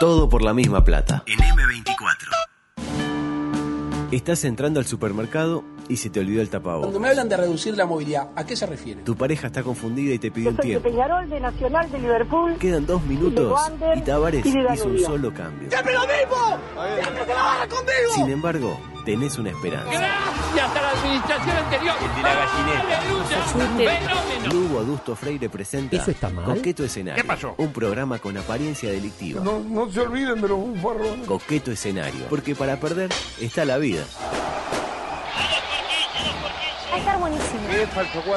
Todo por la misma plata. En M24. Estás entrando al supermercado y se te olvidó el tapabocas. Cuando me hablan de reducir la movilidad, ¿a qué se refiere? Tu pareja está confundida y te pidió Yo un soy de tiempo. Peñarol, de Nacional, de Liverpool. Quedan dos minutos Wander y Tavares y hizo un solo cambio. ¡Siempre lo mismo! ¡Siempre se la van conmigo! Sin embargo, tenés una esperanza. Gracias a la administración anterior. ¡Aleluya! ¡Fenómeno! Lugo Adusto Freire presenta ¿Eso está mal? Coqueto Escenario. ¿Qué pasó? Un programa con apariencia delictiva. No, no se olviden de los bufarrones. Coqueto Escenario. Porque para perder está la vida. Va a estar buenísimo.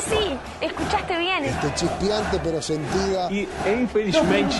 Sí, escuchaste bien. Este chispeante pero sentida. E infelizmente.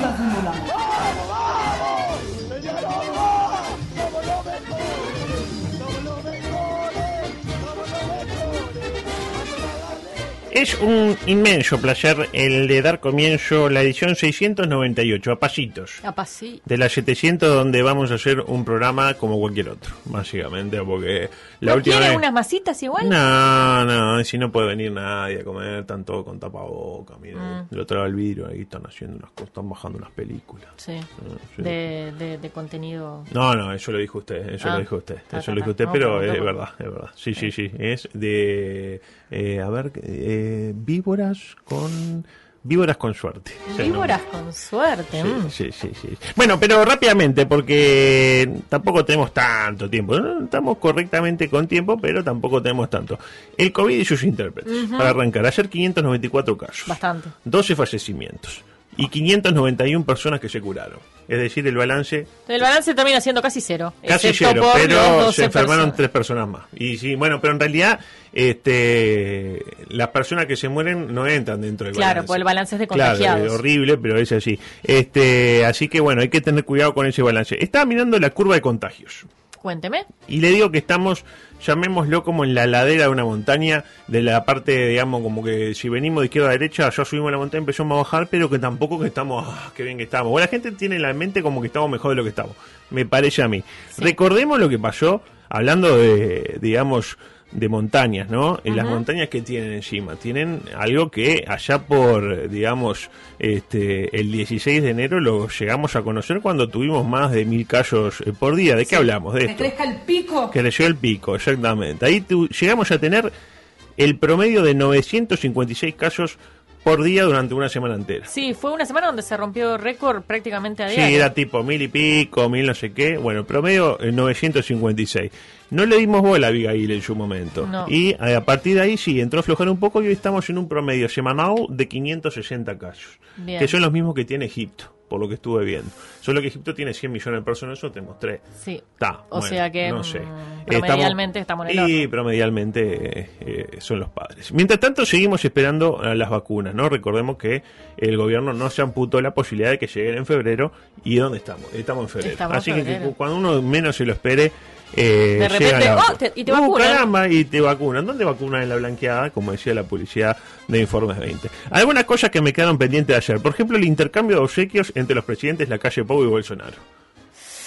Es un inmenso placer el de dar comienzo la edición 698, a pasitos. Capaz De las 700 donde vamos a hacer un programa como cualquier otro, básicamente, porque la ¿No última quiere vez... unas masitas igual? No, no, si no puede venir nadie a comer, están todos con tapaboca, miren, Mm. del otro lado del vidrio, ahí están haciendo unas cosas, están bajando unas películas. Sí. Ah, sí. De, de, de contenido. No, no, eso lo dijo usted, eso Ah. lo dijo usted, eso lo dijo usted, pero es verdad, es verdad. Sí, sí, sí, es de, eh, a ver, eh, víboras con, víboras con suerte. Víboras con suerte. mm. Sí, sí, sí, sí. Bueno, pero rápidamente, porque tampoco tenemos tanto tiempo. ¿no? Estamos correctamente con tiempo, pero tampoco tenemos tanto. El COVID y sus intérpretes. Para arrancar, ayer 594 casos. Bastante. 12 fallecimientos. Y 591 personas que se curaron. Es decir, el balance El balance termina siendo casi cero. casi cero, pero 12 se enfermaron personas. tres personas más. Y sí, bueno, pero en realidad este las personas que se mueren no entran dentro del Claro, balance. pues el balance es de Claro, contagiados. es horrible, pero es así. Este, así que bueno, hay que tener cuidado con ese balance. Estaba mirando la curva de contagios. Cuénteme. Y le digo que estamos, llamémoslo como en la ladera de una montaña, de la parte, digamos, como que si venimos de izquierda a derecha, ya subimos la montaña, empezamos a bajar, pero que tampoco que estamos, ah, qué bien que estamos. Bueno, la gente tiene en la mente como que estamos mejor de lo que estamos, me parece a mí. Recordemos lo que pasó, hablando de, digamos, de montañas, ¿no? En las montañas que tienen encima, tienen algo que allá por, digamos, este, el 16 de enero lo llegamos a conocer cuando tuvimos más de mil casos eh, por día. ¿De qué hablamos? De esto. el pico. Creció el pico, exactamente. Ahí tu- llegamos a tener el promedio de 956 casos por día durante una semana entera. Sí, fue una semana donde se rompió récord prácticamente a Sí, diario. era tipo mil y pico, mil no sé qué. Bueno, promedio eh, 956. No le dimos bola a Abigail en su momento. No. Y eh, a partir de ahí sí, entró a aflojar un poco y hoy estamos en un promedio semanal de 560 casos. Bien. Que son los mismos que tiene Egipto, por lo que estuve viendo. Solo que Egipto tiene 100 millones de personas, eso te mostré. Sí. Está, O bueno, sea que, no mm, sé. promedialmente estamos en el Y promedialmente eh, eh, son los padres. Mientras tanto, seguimos esperando a las vacunas, ¿no? Recordemos que el gobierno no se amputó la posibilidad de que lleguen en febrero. ¿Y dónde estamos? Estamos en febrero. Estamos Así febrero. que cuando uno menos se lo espere. Eh, De repente, la oh, te- y te Uh, vacunan. caramba, y te vacunan. ¿Dónde vacunan en la blanqueada? Como decía la publicidad de Informes 20. Algunas cosas que me quedaron pendientes de ayer. Por ejemplo, el intercambio de obsequios entre los presidentes La Calle Pou y Bolsonaro.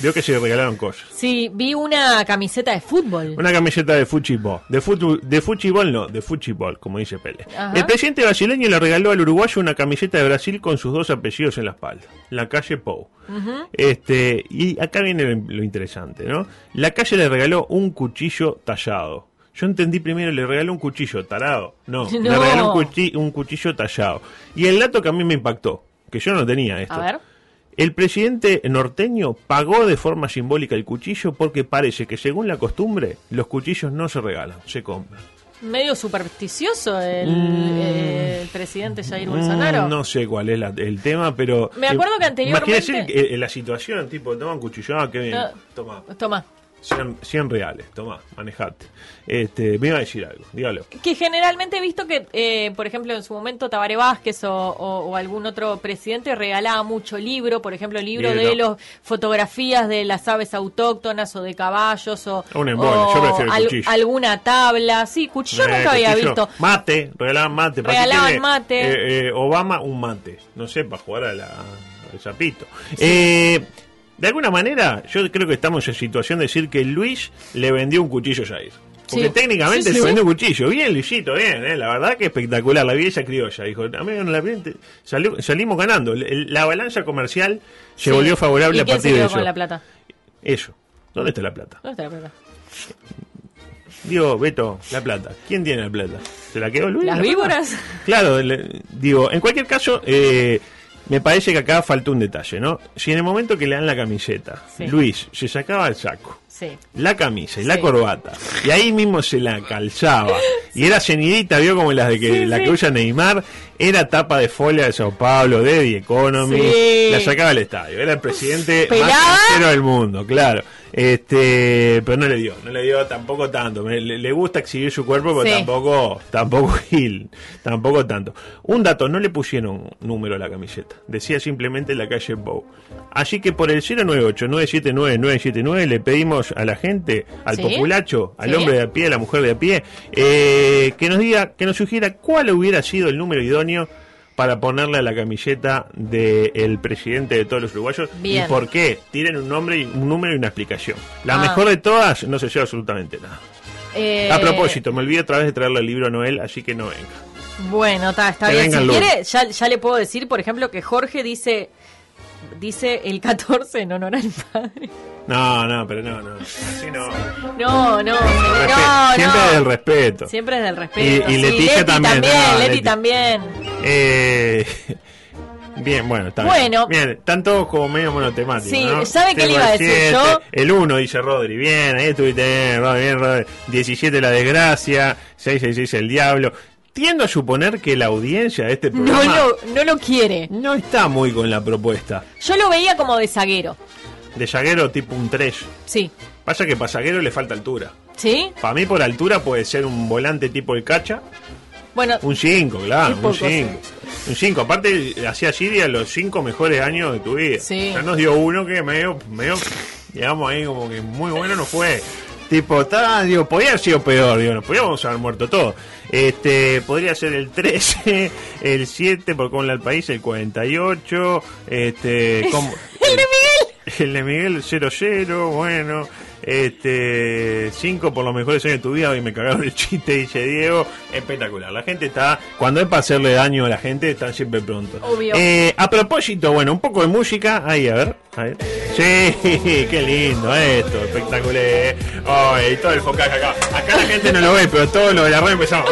Vio que se regalaron cosas. Sí, vi una camiseta de fútbol. Una camiseta de fútbol. De, futu- de fútbol no, de fútbol, como dice Pele. Ajá. El presidente brasileño le regaló al uruguayo una camiseta de Brasil con sus dos apellidos en la espalda. La calle Pou. Este, y acá viene lo, lo interesante, ¿no? La calle le regaló un cuchillo tallado. Yo entendí primero, le regaló un cuchillo tarado. No, le regaló un, cuchi- un cuchillo tallado. Y el dato que a mí me impactó, que yo no tenía esto. A ver. El presidente norteño pagó de forma simbólica el cuchillo porque parece que según la costumbre los cuchillos no se regalan, se compran. Medio supersticioso el, Mm. eh, el presidente Jair Bolsonaro. Mm, no sé cuál es la- el tema, pero... Me acuerdo que anteriormente- Imagínese eh, la situación, tipo, toma un cuchillo, ah, qué bien, No. toma, Toma. 100, 100 reales, toma, manejate. Este, me iba a decir algo, dígalo. Que generalmente he visto que, eh, por ejemplo, en su momento Tabaré Vázquez o, o- o algún otro presidente regalaba mucho libro, por ejemplo, libro de los fotografías de las aves autóctonas o de caballos o, Un embole, o yo prefiero cuchillo. alguna tabla. Sí, cuchillo Eh, nunca había visto. Mate, regalaban mate. ¿para qué Regalaban mate. eh, eh, Obama un mate. No sé, para jugar a la, al zapito. Eh, de alguna manera, yo creo que estamos en situación de decir que Luis le vendió un cuchillo a Jair. Porque Sí. técnicamente Sí, le vendió un cuchillo. Bien, Luisito, bien, eh, la verdad que espectacular. La vieja criolla. Dijo, a mí no la salió- salimos ganando. La balanza comercial se volvió favorable ¿Y a se partir de eso. con la plata? Eso. ¿Dónde está la plata? ¿Dónde está la plata? Digo, Beto, la plata. ¿Quién tiene la plata? ¿Se la quedó Luis? ¿Las la plata? víboras? Claro, le- digo, en cualquier caso, eh, me parece que acá faltó un detalle, ¿no? Si en el momento que le dan la camiseta, Sí. Luis se sacaba el saco, Sí. la camisa y la corbata, y ahí mismo se la calzaba, y era cenidita, vio como las de que, la que usa Neymar, era tapa de folia de Sao Paulo, de The Economy, la sacaba al estadio, era el presidente más sincero del mundo, claro. Este, pero no le dio, no le dio tampoco tanto. Le, le gusta exhibir su cuerpo, pero tampoco, tampoco Gil, tampoco tanto. Un dato, no le pusieron número a la camiseta, decía simplemente la calle Bow. Así que por el 098-979-979 le pedimos a la gente, al Sí. populacho, al Sí. hombre de a pie, a la mujer de a pie, eh, que nos diga, que nos sugiera cuál hubiera sido el número idóneo para ponerle a la camiseta del presidente de todos los uruguayos Bien. y por qué. Tienen un nombre, y un número y una explicación. La Ah. mejor de todas no se lleva absolutamente nada. Eh, A propósito, me olvidé otra vez de traerle el libro a Noel, así que no venga. Bueno, está, está Que bien. Si quiere, ya, ya le puedo decir, por ejemplo, que Jorge dice dice el 14 en honor al padre. No, no, pero no, no. Así no. No, no, Respe- no, Siempre no. desde el respeto. Siempre desde el respeto. Y- y sí, Leticia Leti también, también, no, Leti Leti. también. Eh, bien, bueno, está Bueno. bien. Bien, están todos como medio monotemáticos. Sí, ¿no? ¿sabe qué le iba a decir siete, yo? El 1 dice Rodri, bien, ahí estuviste bien, Rodri, bien, Rodri. 17 la desgracia, 666 el diablo. Tiendo a suponer que la audiencia de este No programa lo, no lo quiere. no está muy con la propuesta. Yo lo veía como de zaguero. De Zaguero tipo un 3. Sí. Pasa que para Zaguero le falta altura. ¿Sí? Para mí por altura puede ser un volante tipo el Cacha. Bueno, Un 5, claro, un cosas. 5. Un 5, aparte hacía Siria los 5 mejores años de tu vida. Sí. Ya nos dio uno que medio, medio, digamos ahí como que muy bueno no fue. Tipo, está, digo, podría haber sido peor, digo, nos podríamos haber muerto todos. Este, podría ser el 13, el 7, por con el país, el 48, este, como, el de Miguel. el de Miguel 00, bueno, este 5 por los mejores años de tu vida, hoy me cagaron el chiste, dice Diego, espectacular. La gente está, cuando es para hacerle daño a la gente, están siempre prontos. Obvio. Eh, a propósito, bueno, un poco de música, ahí, a ver, a ver. Sí, qué lindo esto, espectacular. Ay, y todo el focaje acá. Acá la gente no lo ve, pero todo lo de la red empezamos.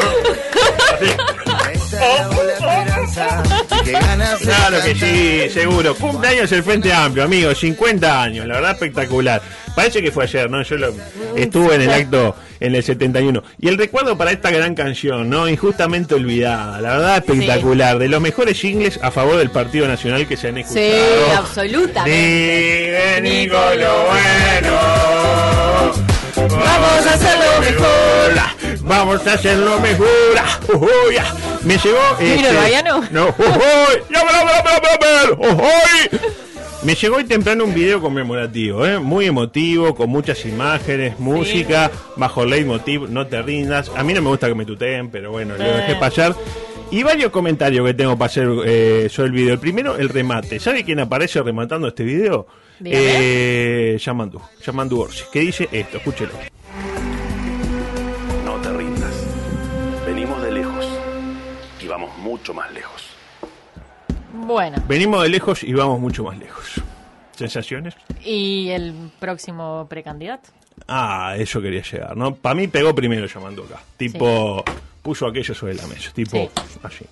Claro que sí, seguro. Cumpleaños el Frente Amplio, amigos, 50 años, la verdad espectacular. Parece que fue ayer, ¿no? Yo lo, estuve en el acto en el 71. Y el recuerdo para esta gran canción, ¿no? Injustamente olvidada, la verdad espectacular. De los mejores jingles a favor del Partido Nacional que se han escuchado. Sí, absolutamente. Ni lo bueno. Vamos a hacerlo mejor. Vamos a hacerlo mejor. Ujuy. Me llegó. ¿Mira este? No. Ujuy. Me llegó hoy temprano un video conmemorativo, ¿eh? muy emotivo, con muchas imágenes, música, bajo leitmotiv, no te rindas. A mí no me gusta que me tuteen, pero bueno, lo dejé Eh. pasar. Y varios comentarios que tengo para hacer eh, sobre el video. El primero, el remate. ¿Sabe quién aparece rematando este video? Dígame. Eh, Yamandu Orsi, que dice esto, escúchelo. Mucho más lejos. Bueno, Venimos de lejos y vamos mucho más lejos. ¿Sensaciones? ¿y el próximo precandidato? Ah, eso quería llegar, ¿no? Para mí pegó primero llamando acá. Tipo, puso aquello sobre la mesa. Tipo, Sí. así.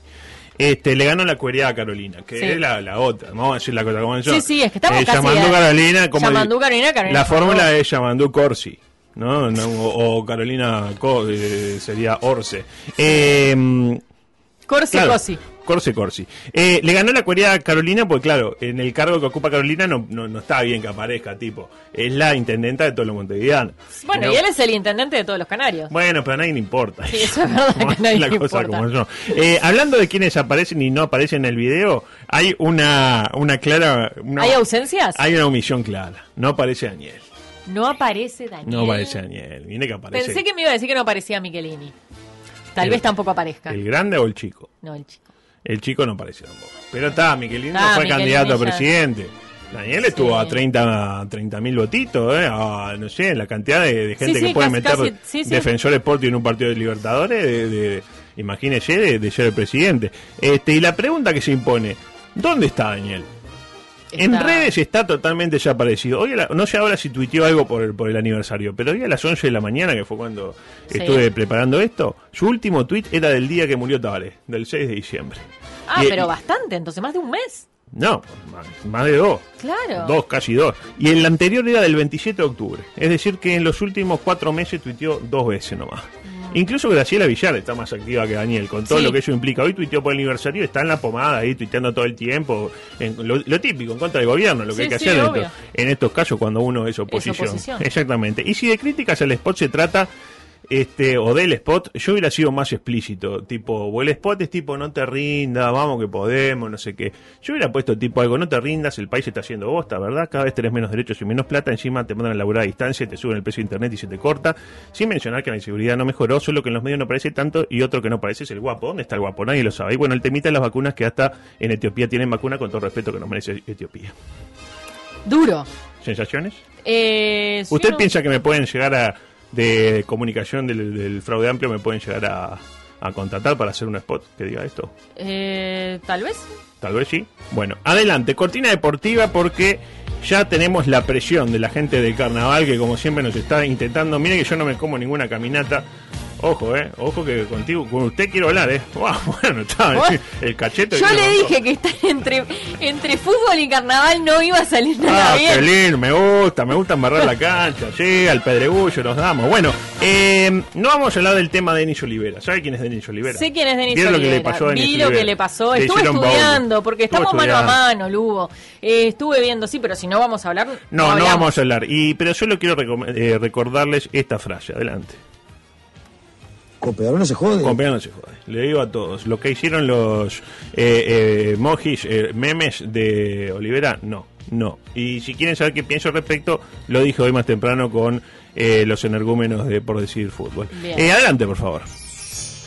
Este, le ganó la cuería a Carolina, que Sí. es la, la otra. Vamos a decir la cosa como yo. Sí, sí, es que estamos casi Yamandú a- Carolina, como Yamandú el- Carolina, Carolina La fórmula es Yamandú Corsi, ¿no? No, o, o Carolina Co- eh, sería Orce. Eh, Corsi Claro, Cosi. Corse Corsi. Eh, le ganó la cuería a Carolina porque, claro, en el cargo que ocupa Carolina no, no, no está bien que aparezca, tipo. Es la intendenta de todos los montevideanos. Bueno, no- y él es el intendente de todos los canarios. Bueno, pero a nadie le importa. Sí, eso es verdad que nadie la le cosa importa. como yo. Eh, hablando de quienes aparecen y no aparecen en el video, hay una, una clara... una- ¿Hay ausencias? Hay una omisión clara. No aparece Daniel. No aparece Daniel. No aparece Daniel. Viene que aparece Pensé que me iba a decir que no aparecía Michelini. Tal El- vez tampoco aparezca. el grande o el chico. No, el chico. El chico no aparece tampoco. Pero está, Michelini Ah, fue candidato a presidente. Daniel estuvo Sí. a 30 mil votitos, ¿eh? a, no sé, la cantidad de, de gente Sí, sí, que puede meter. Defensor Sporting en un partido de Libertadores, de, de- imagínese, de, de ser el presidente. Este, y la pregunta que se impone, ¿dónde está Daniel? En redes está totalmente desaparecido. Hoy la- no sé ahora si tuiteó algo por el, por el aniversario, pero hoy a las 11 de la mañana, que fue cuando Sí. estuve preparando esto, su último tuit era del día que murió Tavares, del 6 de diciembre. Ah, Y- pero bastante, entonces más de un mes. No, más, más de dos. Claro. Dos, casi dos. Y el anterior era del 27 de octubre. Es decir, que en los últimos cuatro meses tuiteó dos veces nomás. Incluso Graciela Villar está más activa que Daniel, con todo. Sí. lo que eso implica. Hoy tuiteó por el aniversario, está en la pomada ahí tuiteando todo el tiempo. En lo, lo típico, en contra del gobierno, lo que Sí, hay que sí, hacer en, estos- en estos casos cuando uno es oposición. oposición. Exactamente. Y si de críticas al spot se trata, este, o del spot, yo hubiera sido más explícito, tipo, o el spot es tipo, no te rindas, vamos que podemos, no sé qué. Yo hubiera puesto tipo algo, no te rindas, el país está haciendo bosta, ¿verdad? Cada vez tenés menos derechos y menos plata, encima te mandan a laburar a distancia, te suben el precio de internet y se te corta, sin mencionar que la inseguridad no mejoró, solo que en los medios no parece tanto y otro que no parece es el guapo. ¿Dónde está el guapo? Nadie lo sabe. Y bueno, el temita de las vacunas que hasta en Etiopía tienen vacuna con todo el respeto que nos merece Etiopía. Duro. ¿Sensaciones? Eh, ¿Usted piensa que me pueden llegar a, de comunicación del, del fraude amplio, me pueden llegar a, a contratar para hacer un spot que diga esto? Eh, Tal vez. Tal vez sí. Bueno, adelante, cortina deportiva porque ya tenemos la presión de la gente del carnaval que como siempre nos está intentando. Mire que yo no me como ninguna caminata. Ojo, eh, ojo que contigo, con usted quiero hablar, eh. Wow, bueno, está, el cachete. Yo le dije que estar entre, entre fútbol y carnaval no iba a salir nada Ah, bien. qué lindo, me gusta, me gusta embarrar la cancha, sí, al pedregullo nos damos. Bueno, eh, no vamos a hablar del tema de Denis Olivera. ¿Sabe quién es Denis Olivera? Sé quién es Denis ¿Vieron Olivera. lo que le pasó a Denis Vi lo Olivera? que le pasó. Estuve estudiando, porque estamos mano a mano, Lugo. Eh, estuve viendo, sí, pero si no vamos a hablar. No, no vamos a hablar. Y, pero solo quiero recom- eh, recordarles esta frase. Adelante. Con Pedro no se jode. Con pena no se jode. Le digo a todos. Lo que hicieron los eh, eh, mojis, eh, memes de Olivera, no. No. Y si quieren saber qué pienso al respecto, lo dije hoy más temprano con eh, los energúmenos de Por Decir Fútbol. Eh, adelante, por favor.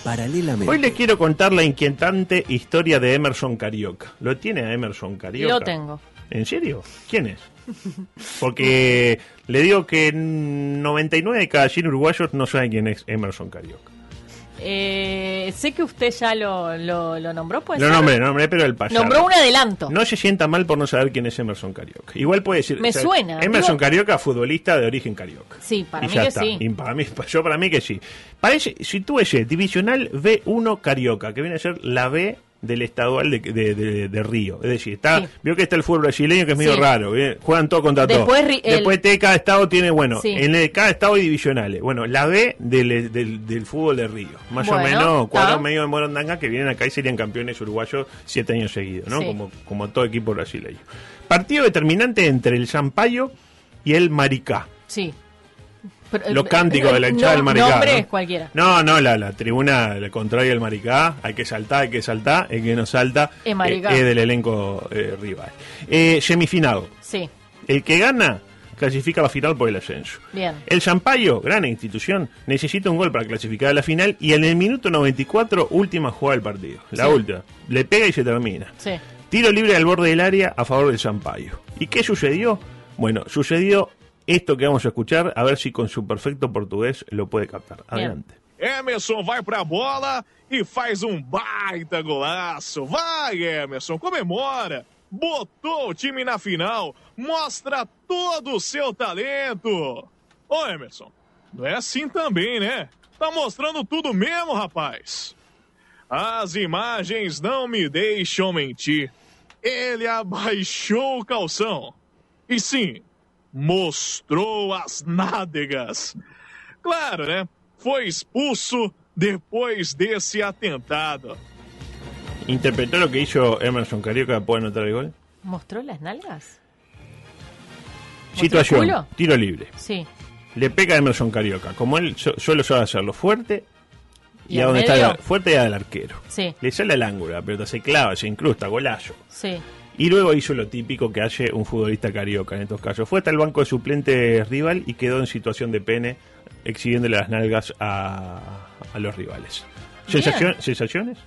Paralelamente. Hoy le quiero contar la inquietante historia de Emerson Carioca. ¿Lo tiene a Emerson Carioca? Lo tengo. ¿En serio? ¿Quién es? Porque le digo que 99 de cada 100 uruguayos no saben quién es Emerson Carioca. Eh, sé que usted ya lo, lo, lo nombró, pues. Lo nombré, lo nombré, pero el payaso. Nombró un adelanto. No se sienta mal por no saber quién es Emerson Carioca. Igual puede decir. Me suena. Emerson Digo- Carioca, futbolista de origen carioca. Sí, para Y mí ya que está. sí. Y para mí, yo para mí que sí. Parece, si tú ese Divisional B1 Carioca, que viene a ser la B del estadual de, de, de- de Río. Es decir, está, Sí. vio que está el fútbol brasileño que es medio Sí. raro. bien, Juegan todo contra Después todo. El- Después te- cada estado tiene, bueno, Sí. en el, cada estado hay divisionales. Bueno, la B del, del, del fútbol de Río. Más o menos cuatro está. medio de Morondanga que vienen acá y serían campeones uruguayos siete años seguidos, ¿no? Como, como todo equipo brasileño. Partido determinante entre el Sampaio y el Maricá. Sí. Pero, Los eh, cánticos de la eh, hinchada no- del Maricá. ¿no? cualquiera. No, no, la, la tribuna la contraria del Maricá. Hay que saltar, hay que saltar. El que no salta Es eh, del elenco eh, rival. Eh, semifinal. Sí, El que gana clasifica a la final por el ascenso. bien. El Sampaio, gran institución, necesita un gol para clasificar a la final y en el minuto 94, última jugada del partido. La Sí. última. Le pega y se termina. Sí. Tiro libre al borde del área a favor del Sampaio. ¿Y qué sucedió? Bueno, sucedió esto que vamos a escuchar, a ver si con su perfecto portugués lo puede captar. Adelante. Emerson vai pra bola e faz um baita golaço. Vai, Emerson, comemora. Botou o time na final. Mostra todo o seu talento. Ô, Emerson, não é assim também, né? Tá mostrando tudo mesmo, rapaz. As imagens não me deixam mentir. Ele abaixou o calção. E sim, mostrou as nádegas. Claro, né? Foi expulso depois desse atentado. ¿Interpretó lo que hizo Emerson Carioca para anotar el gol? ¿Mostró las nalgas? ¿Mostró Situación, tiro libre. Sí. Le pega a Emerson Carioca, como él so- solo sabe hacerlo, fuerte y, ¿Y a donde está medio? fuerte y al arquero. Sí, Le sale al ángulo, la pelota se clava, se incrusta, golazo. sí. Y luego hizo lo típico que hace un futbolista carioca en estos casos. Fue hasta el banco de suplentes rival y quedó en situación de pene, exhibiéndole las nalgas a, a los rivales. ¿Sensación- ¿Sensaciones?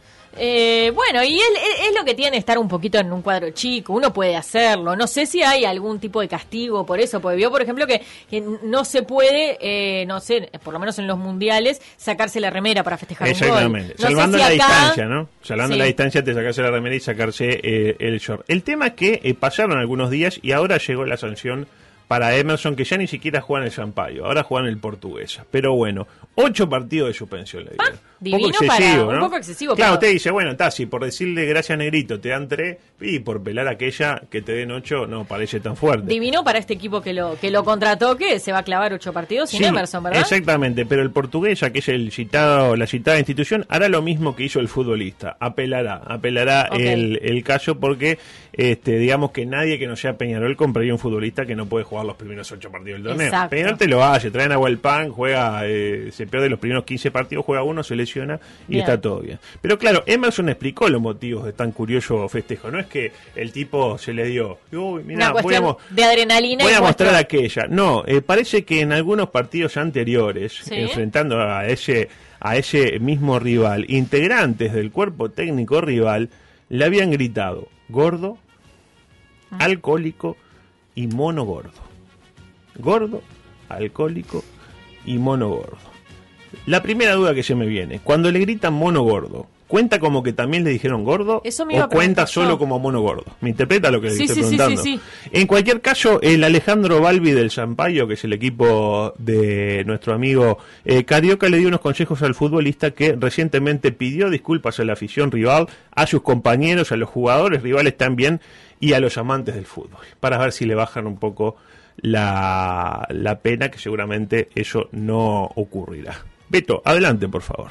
Eh, bueno, y él, es lo que tiene estar un poquito en un cuadro chico, uno puede hacerlo. No sé si hay algún tipo de castigo por eso, porque vio, por ejemplo, que, que no se puede, eh, no sé, por lo menos en los mundiales, sacarse la remera para festejar un Exactamente. gol. No Salvando si la acá- distancia, ¿no? Salvando Sí. la distancia, te sacarse la remera y sacarse eh, el short. El tema es que eh, pasaron algunos días y ahora llegó la sanción para Emerson, que ya ni siquiera juega en el Sampaio, ahora juega en el Portuguesa. Pero bueno, ocho partidos de suspensión le dieron. Divino para- un poco excesivo, Claro, pero- usted dice, bueno, está, si por decirle gracias Negrito te dan tres, y por pelar aquella que te den ocho, no parece tan fuerte. Divino para este equipo que lo que lo contrató, que se va a clavar ocho partidos sin Sí, Emerson, ¿verdad? Exactamente, pero el portugués, ya que es el citado, la citada institución, hará lo mismo que hizo el futbolista. Apelará, apelará el, el caso porque, este, digamos que nadie que no sea Peñarol compraría un futbolista que no puede jugar los primeros ocho partidos del torneo. Peñarol te lo hace, traen a Pan, juega, eh, se pierde los primeros 15 partidos, juega uno, se lesiona y Bien. está todo bien. Pero claro, Emerson explicó los motivos de tan curioso festejo. No es que el tipo se le dio, uy, mirá, Una voy a de adrenalina Voy a mostrar aquella. No, eh, parece que en algunos partidos anteriores, Sí. enfrentando a ese, a ese mismo rival, integrantes del cuerpo técnico rival le habían gritado gordo, Ah. alcohólico y mono gordo. Gordo, alcohólico y mono gordo. La primera duda que se me viene, cuando le gritan mono gordo, ¿cuenta como que también le dijeron gordo? Eso me iba ¿O cuenta solo como mono gordo? ¿Me interpreta lo que le Sí, estoy sí, sí, preguntando? sí, En cualquier caso, el Alejandro Balbi del Sampaio, que es el equipo de nuestro amigo eh, Carioca, le dio unos consejos al futbolista que recientemente pidió disculpas a la afición rival, a sus compañeros, a los jugadores rivales también y a los amantes del fútbol, para ver si le bajan un poco la, la pena, que seguramente eso no ocurrirá. Beto, adelante, por favor.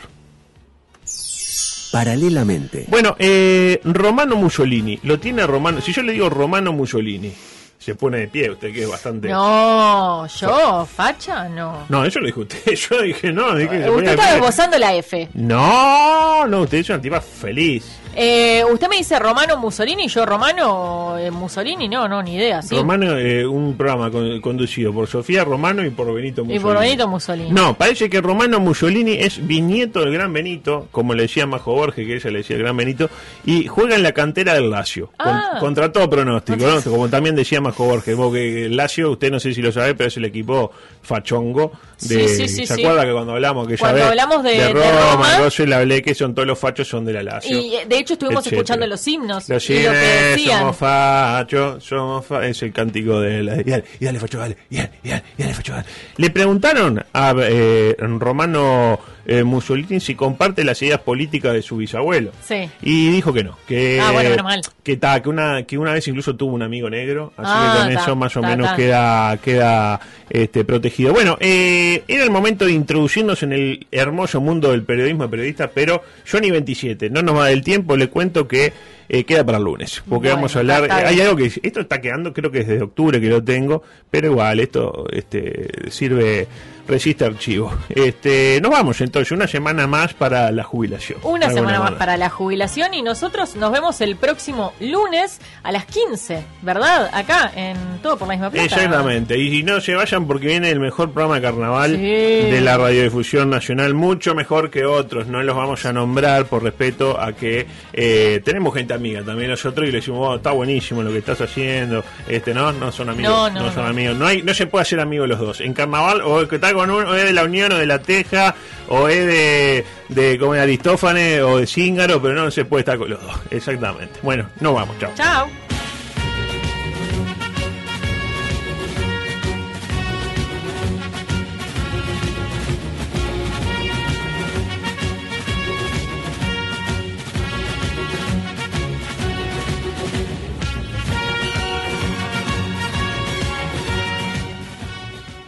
Paralelamente. Bueno, eh, Romano Mussolini, lo tiene Romano. Si yo le digo Romano Mussolini, se pone de pie, usted que es bastante. No, yo, facha, no. No, eso lo dijo usted. Yo dije, no, dije Usted pie. esbozando la F. No, no, usted es una tipa feliz. Eh, usted me dice Romano Mussolini, yo Romano eh, Mussolini, no, no, ni idea, ¿sí? Romano, eh, un programa con- conducido por Sofía Romano y por Benito y Mussolini. por Benito Mussolini. No, parece que Romano Mussolini es bisnieto del Gran Benito, como le decía Majo Borges, que ella le decía el Gran Benito, y juega en la cantera del Lazio, con- Ah. contra todo pronóstico, ¿no? como también decía Majo Borges, porque el Lazio, usted no sé si lo sabe, pero es el equipo fachongo de... Sí, sí, sí, ¿Se acuerda que cuando hablamos Cuando vez hablamos de- de Roma, Roma- Rossi, le hablé que son todos los fachos son de la Lazio? Y eh, de hecho estuvimos etcétera. escuchando los himnos Los decían. somos fachos, somos fa- es el cántico de la... Y dale, y dale facho, dale, y dale, y dale, y dale, facho, dale. Le preguntaron a eh, Romano eh, Mussolini si comparte las ideas políticas de su bisabuelo. Sí. Y dijo que no, que Ah, bueno, mal. que ta, que una que una vez incluso tuvo un amigo negro, así Ah, que con ta, eso más o ta, menos queda queda este protegido. Bueno, eh, era el momento de introducirnos en el hermoso mundo del periodismo de periodista, pero Johnny 27, no nos va del tiempo, le cuento que eh, queda para el lunes, porque Bueno, vamos a hablar, está hay algo que esto está quedando, creo que desde octubre que lo tengo, pero igual esto este sirve resiste archivo. Este, nos vamos entonces una semana más para la jubilación. Una semana más para la jubilación y nosotros nos vemos el próximo lunes a las 15, ¿verdad? Acá en Todo por la misma plata. Exactamente, y no se vayan porque viene el mejor programa de carnaval Sí. de la radiodifusión nacional, mucho mejor que otros, no los vamos a nombrar por respeto a que eh, tenemos gente amiga también nosotros y le decimos, "Oh, está buenísimo lo que estás haciendo, este no, no son amigos, No, no, no, son no. amigos, no hay, no se puede hacer amigos los dos, en carnaval o el que está con uno, es de la Unión o de la Teja, o es de, de como de Aristófanes o de Cíngaro, pero no se puede estar con los dos, exactamente. Bueno, nos vamos, chao. Chao.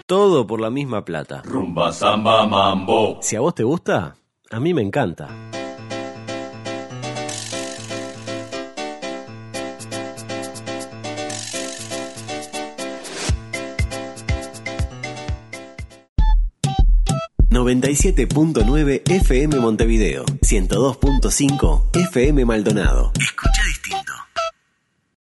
Todo por la misma plata. Rumba, samba, mambo. Si a vos te gusta, a mí me encanta. ...97.9 FM Montevideo... ...102.5 FM Maldonado. Escucha distinto.